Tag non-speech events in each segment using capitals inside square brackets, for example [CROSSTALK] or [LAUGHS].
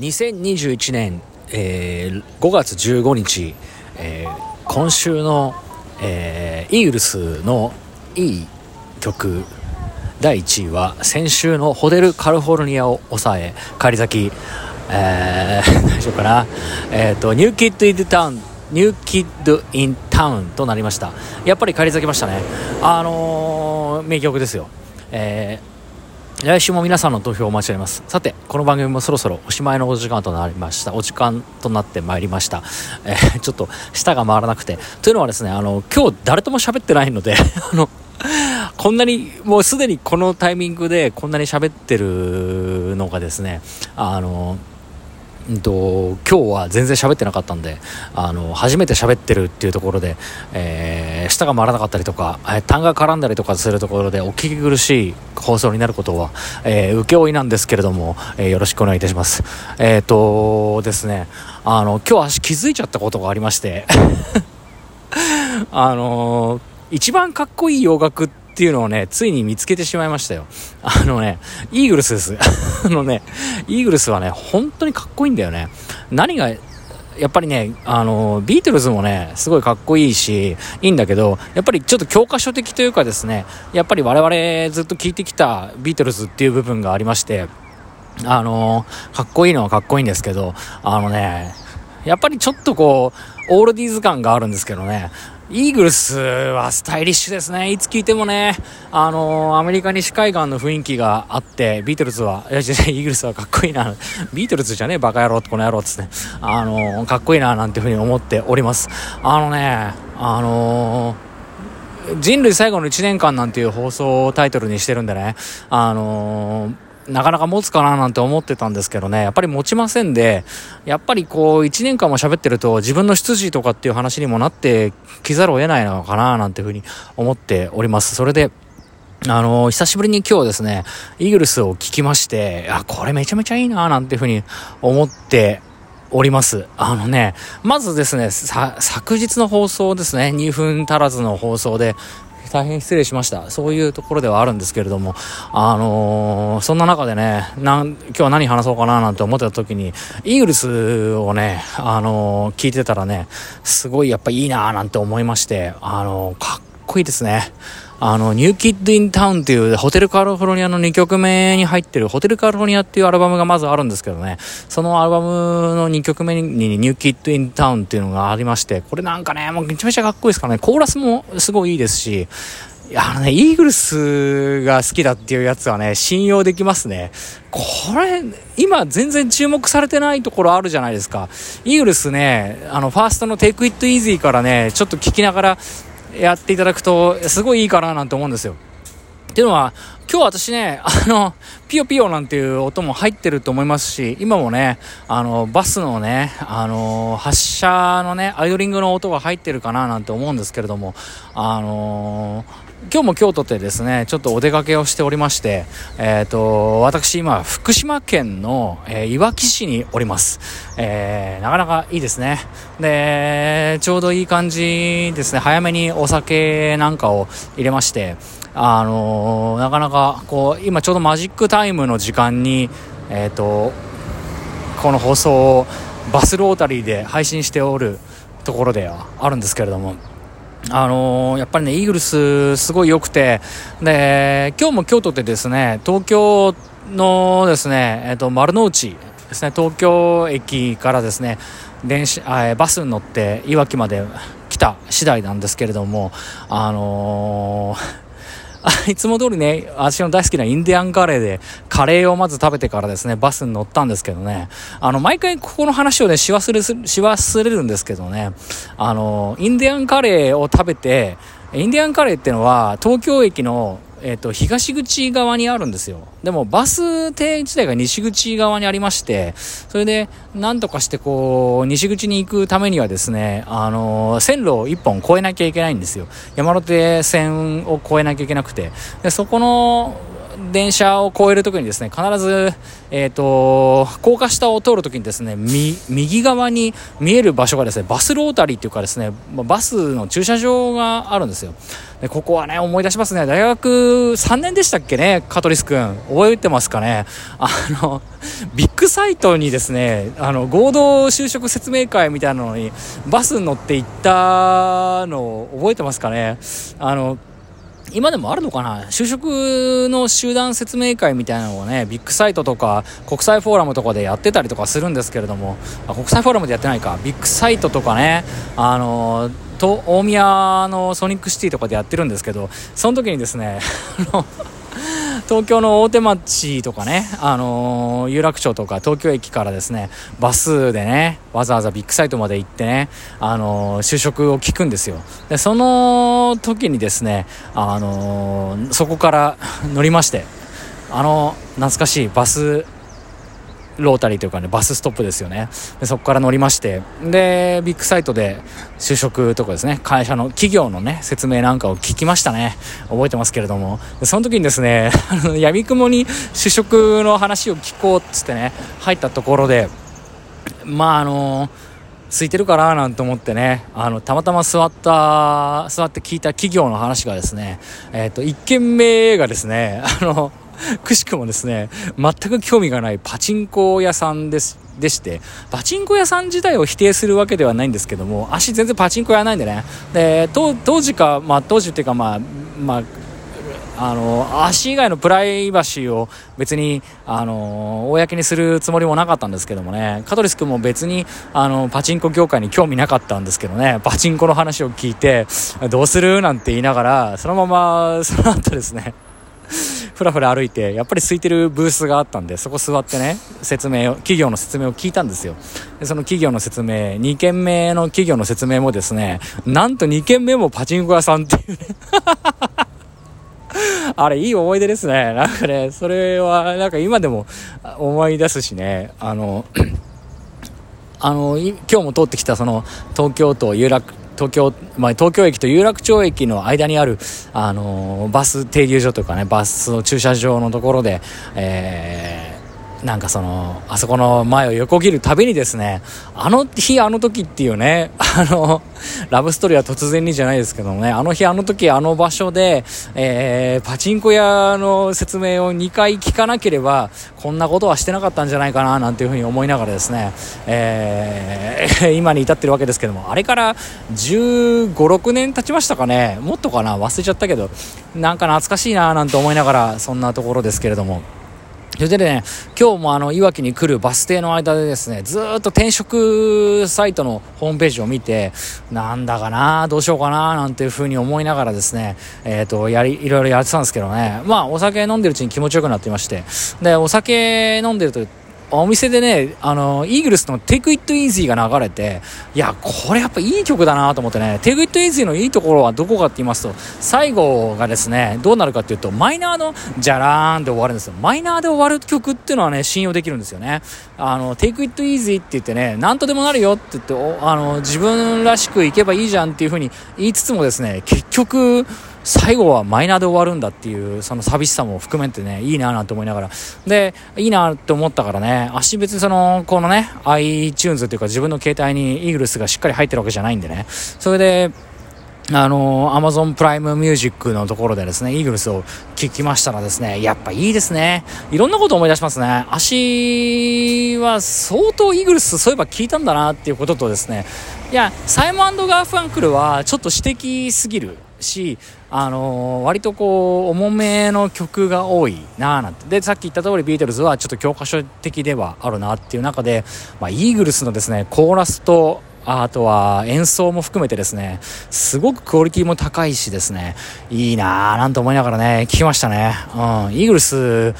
2021年、えー、5月15日、えー、今週の、えー、イーグルスのいい曲第1位は先週のホテルカリフォルニアを抑え返り咲き、えー、大丈夫かな、えっ、ー、とニューキッド・イン・タウンニューキッド・イン・タウンとなりました。やっぱり返り咲きましたね。あのー、名曲ですよ。えー来週も皆さんの投票をお待ちしております。さてこの番組もそろそろおしまいのお時間となりました。お時間となってまいりました、えー、[LAUGHS] ちょっと舌が回らなくて。というのはですねあの今日誰とも喋ってないので [LAUGHS] あのこんなにもうすでにこのタイミングでこんなに喋ってるのがですねあのうんと、今日は全然喋ってなかったんであの初めて喋ってるっていうところで、えー、舌が回らなかったりとか、えー、痰が絡んだりとかするところでお聞き苦しい放送になることは、えー、請負なんですけれども、えー、よろしくお願いいたします。えっ、とですねあの今日私気づいちゃったことがありまして [LAUGHS] あの一番かっこいい洋楽ってっていうのをね、ついに見つけてしまいましたよ。あのね、イーグルスです。[LAUGHS] あのね、イーグルスはね、本当にかっこいいんだよね。何が、やっぱりね、あの、ビートルズもね、すごいかっこいいし、いいんだけど、やっぱりちょっと教科書的というかですね、やっぱり我々ずっと聴いてきたビートルズっていう部分がありまして、あの、かっこいいのはかっこいいんですけど、あのね、やっぱりちょっとこう、オールディーズ感があるんですけどね、イーグルスはスタイリッシュですね。いつ聞いてもね、あのー、アメリカ西海岸の雰囲気があって、ビートルズは、いや、イーグルスはかっこいいな。ビートルズじゃねえ、バカ野郎ってこの野郎っつって、あのー、かっこいいな、なんていうふうに思っております。あのね、あのー、人類最後の1年間なんていう放送タイトルにしてるんでね、あのーなかなか持つかななんて思ってたんですけどね、やっぱり持ちませんで、やっぱりこう、1年間も喋ってると自分の出自とかっていう話にもなってきざるを得ないのかななんていうふうに思っております。それで、あのー、久しぶりに今日ですね、イーグルスを聞きまして、あ、これめちゃめちゃいいななんていうふうに思っております。あのね、まずですね、昨日の放送ですね、2分足らずの放送で、大変失礼しました。そういうところではあるんですけれども、あのー、そんな中でね、なん、今日は何話そうかななんて思ってた時に、イーグルスをね、あのー、聞いてたらね、すごいやっぱいいなーなんて思いまして、あのー、かっこいいですね。あの、ニューキッド・イン・タウンっていうホテルカリフォルニアの2曲目に入ってるホテルカリフォルニアっていうアルバムがまずあるんですけどね、そのアルバムの2曲目にニューキッド・イン・タウンっていうのがありまして、これなんかね、もうめちゃめちゃかっこいいですからね、コーラスもすごいいいですし、あのね、イーグルスが好きだっていうやつはね、信用できますね。これ、今全然注目されてないところあるじゃないですか。イーグルスね、あの、ファーストの Take It Easy からね、ちょっと聞きながら、やっていただくと、すごいいいかななんて思うんですよ。っていうのは、今日私ね、[LAUGHS] あの、ピヨピヨなんていう音も入ってると思いますし、今もね、あの、バスのね、あの、発車のね、アイドリングの音が入ってるかななんて思うんですけれども、あの今日も京都でですね、ちょっとお出かけをしておりまして、えっ、ー、と、私今、福島県の、えー、いわき市におります。えー、なかなかいいですね。で、ちょうどいい感じですね、早めにお酒なんかを入れまして、あのなかなか、こう、今ちょうどマジックタイムの時間に、えっ、と、この放送をバスロータリーで配信しておるところではあるんですけれども、あのー、やっぱりね、イーグルスすごい良くて、で、今日も京都でですね、東京のですね、えっ、ー、と、丸の内ですね、東京駅からですね、電車、バスに乗っていわきまで来た次第なんですけれども、あのー [LAUGHS] いつも通りね、私の大好きなインディアンカレーで、カレーをまず食べてからですね、バスに乗ったんですけどね、あの、毎回ここの話をね、し忘れ、し忘れるんですけどね、あの、インディアンカレーを食べて、インディアンカレーっていうのは、東京駅のえっ、と、東口側にあるんですよ。でも、バス停自体が西口側にありまして、それで、なんとかしてこう、西口に行くためにはですね、あのー、線路を一本越えなきゃいけないんですよ。山手線を越えなきゃいけなくて。で、そこの、電車を越えるときにですね、必ず、えっ、ー、と、高架下を通るときにですね、右側に見える場所がですね、バスロータリーっていうかですね、バスの駐車場があるんですよ。で、ここはね、思い出しますね。大学3年でしたっけね、カトリス君。覚えてますかね？あの、ビッグサイトにですね、あの、合同就職説明会みたいなのに、バス乗って行ったのを覚えてますかね？あの、今でもあるのかな？就職の集団説明会みたいなのをね、ビッグサイトとか国際フォーラムとかでやってたりとかするんですけれども、あ国際フォーラムでやってないか、ビッグサイトとかね、あのと大宮のソニックシティとかでやってるんですけど、その時にですね、[LAUGHS] 東京の大手町とかね、あのー、有楽町とか東京駅からですね、バスでね、わざわざビッグサイトまで行ってね、あのー、就職を聞くんですよ。で、その時にですね、あのー、そこから乗りまして、あの、懐かしいバスロータリーというかね、バスストップですよね。でそこから乗りまして、で、ビッグサイトで就職とかですね、会社の企業のね、説明なんかを聞きましたね。覚えてますけれども。でその時にですね、[LAUGHS] やみくもに就職の話を聞こうっつってね、入ったところで、まああの空いてるかななんて思ってね、あの、たまたま座った、座って聞いた企業の話がですね、えっ、ー、と、1軒目がですね、あの、[LAUGHS] くしくもですね、全く興味がないパチンコ屋さんです。でして、パチンコ屋さん自体を否定するわけではないんですけども、足全然パチンコ屋ないんでね。で、当時か、まあ当時っていうかまあ、まあ、あの足以外のプライバシーを別にあの公にするつもりもなかったんですけどもねカトリス君も別にあのパチンコ業界に興味なかったんですけどねパチンコの話を聞いてどうする？なんて言いながらそのままその後ですねふらふら歩いて、やっぱり空いてるブースがあったんで、そこ座ってね、説明を、企業の説明を聞いたんですよ。でその企業の説明、2軒目の企業の説明もですね、なんと2軒目もパチンコ屋さんっていうね [LAUGHS] あれ、いい思い出ですね。なんかね、それは、なんか今でも思い出すしね、あの、[CLEARS THROAT] あの、今日も通ってきたその東京都有楽東京、まあ、東京駅と有楽町駅の間にある、あのー、バス停留所とかね、バスの駐車場のところで、えーなんかその、あそこの前を横切るたびにですね、あの日あの時っていうね、[LAUGHS] あの、ラブストーリーは突然にじゃないですけどもね、あの日あの時あの場所で、えー、パチンコ屋の説明を2回聞かなければ、こんなことはしてなかったんじゃないかな、なんていうふうに思いながらですね、えー、[LAUGHS] 今に至ってるわけですけども、あれから15、6年経ちましたかね、もっとかな、忘れちゃったけど、なんか懐かしいな、なんて思いながら、そんなところですけれども、それでね、今日もあの、いわきに来るバス停の間でですね、ずっと転職サイトのホームページを見て、なんだかな、どうしようかな、なんていうふうに思いながらですね、えっ、ー、と、やり、いろいろやってたんですけどね、まあ、お酒飲んでるうちに気持ちよくなっていまして、で、お酒飲んでると、お店でね、あの、イーグルスの Take It Easy が流れて、いや、これやっぱいい曲だなと思ってね、Take It Easy のいいところはどこかって言いますと、最後がですね、どうなるかっていうと、マイナーのじゃらーんで終わるんですよ。マイナーで終わる曲っていうのはね、信用できるんですよね。あの、Take It Easy って言ってね、なんとでもなるよって言って、あの、自分らしくいけばいいじゃんっていうふうに言いつつもですね、結局、最後はマイナーで終わるんだっていうその寂しさも含めてねいいななんて思いながらでいいなって思ったからね足別にそのこのね iTunes っていうか自分の携帯にイーグルスがしっかり入ってるわけじゃないんでねそれであの、アマゾンプライムミュージックのところでですね、イーグルスを聞きましたらですね、やっぱいいですね。いろんなこと思い出しますね。足は相当イーグルスそういえば聞いたんだなっていうこととですね、いや、サイモンガーファンクルはちょっと私的すぎるし、あのー、割とこう、重めの曲が多いなーなんて。で、さっき言った通りビートルズはちょっと教科書的ではあるなっていう中で、まあ、イーグルスのですね、コーラスと、あとは演奏も含めてですね、すごくクオリティも高いしですね、いいなぁなんて思いながらね、聞きましたね。うん、イーグルス、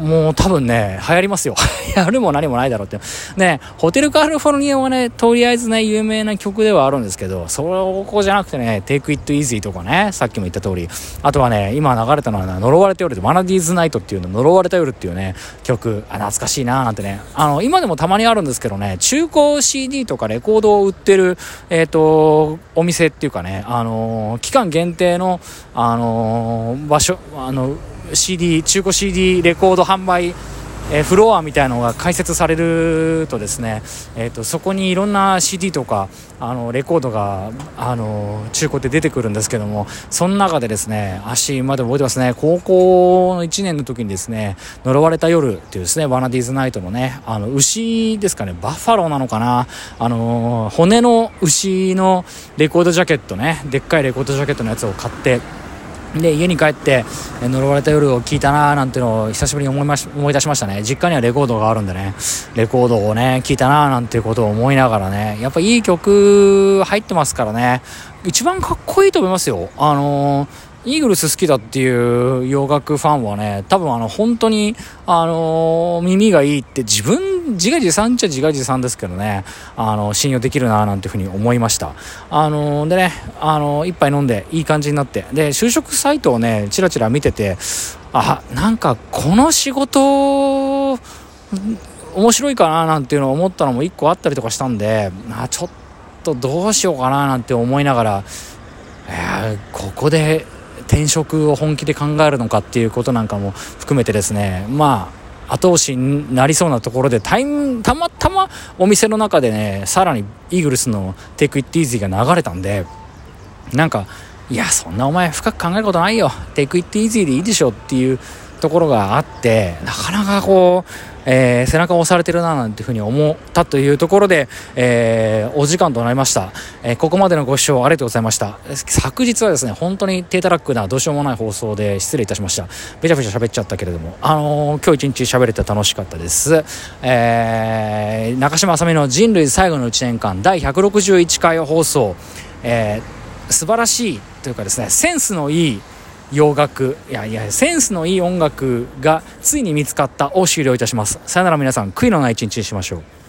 もう多分ね、流行りますよ。[LAUGHS] やるも何もないだろうって。ね、ホテルカリフォルニアはね、とりあえずね、有名な曲ではあるんですけど、そこじゃなくてね、Take It Easy とかね、さっきも言った通り、あとはね、今流れたのは、ね、呪われた夜で、マナディーズナイトっていうの、呪われた夜っていうね、曲、あ、懐かしいなーなんてね、あの、今でもたまにあるんですけどね、中古 CD とかレコードを売ってる、えっ、ー、と、お店っていうかね、あのー、期間限定の、あのー、場所、あの、CD 中古 CD レコード販売え、フロアみたいなのが開設されるとですね、えーと、そこにいろんな CD とかあのレコードがあの中古で出てくるんですけどもその中でですね足まで覚えてますね。高校の1年の時にですね呪われた夜っていうですねワナディーズナイトのねあの牛ですかねバッファローなのかなあの骨の牛のレコードジャケットねでっかいレコードジャケットのやつを買ってで、家に帰って、呪われた夜を聞いたなーなんていうのを久しぶりに思いまし、思い出しましたね。実家にはレコードがあるんでね、レコードをね、聞いたなーなんていうことを思いながらね、やっぱいい曲入ってますからね、一番かっこいいと思いますよ。あのーイーグルス好きだっていう洋楽ファンはね、多分あの、本当に、あのー、耳がいいって自分、自画自賛っちゃ自画自賛ですけどね、あの、信用できるななんていうふうに思いました。あのー、でね、あのー、一杯飲んでいい感じになって、で、就職サイトをね、チラチラ見てて、あ、なんかこの仕事、面白いかななんていうのを思ったのも一個あったりとかしたんで、あ、ちょっとどうしようかななんて思いながら、え、ここで転職を本気で考えるのかっていうことなんかも含めてですねまあ後押しになりそうなところでたまたまお店の中でねさらにイーグルスの「Take It Easy」が流れたんでなんかいやそんなお前深く考えることないよ。Take It Easy でいいでしょっていうところがあってなかなかこうえー、背中を押されてるななんていうふうに思ったというところで、えー、お時間となりました、えー、ここまでのご視聴ありがとうございました。昨日はですね本当に低たらくなどうしようもない放送で失礼いたしました。べちゃべちゃ喋っちゃったけれどもあの今日一日喋れて楽しかったです、え中島あさみの人類最後の1年間第161回放送、えー、素晴らしいというかですねセンスのいい洋楽。いやいやセンスのいい音楽がついに見つかったを終了いたします。さよなら皆さん悔いのない一日にしましょう。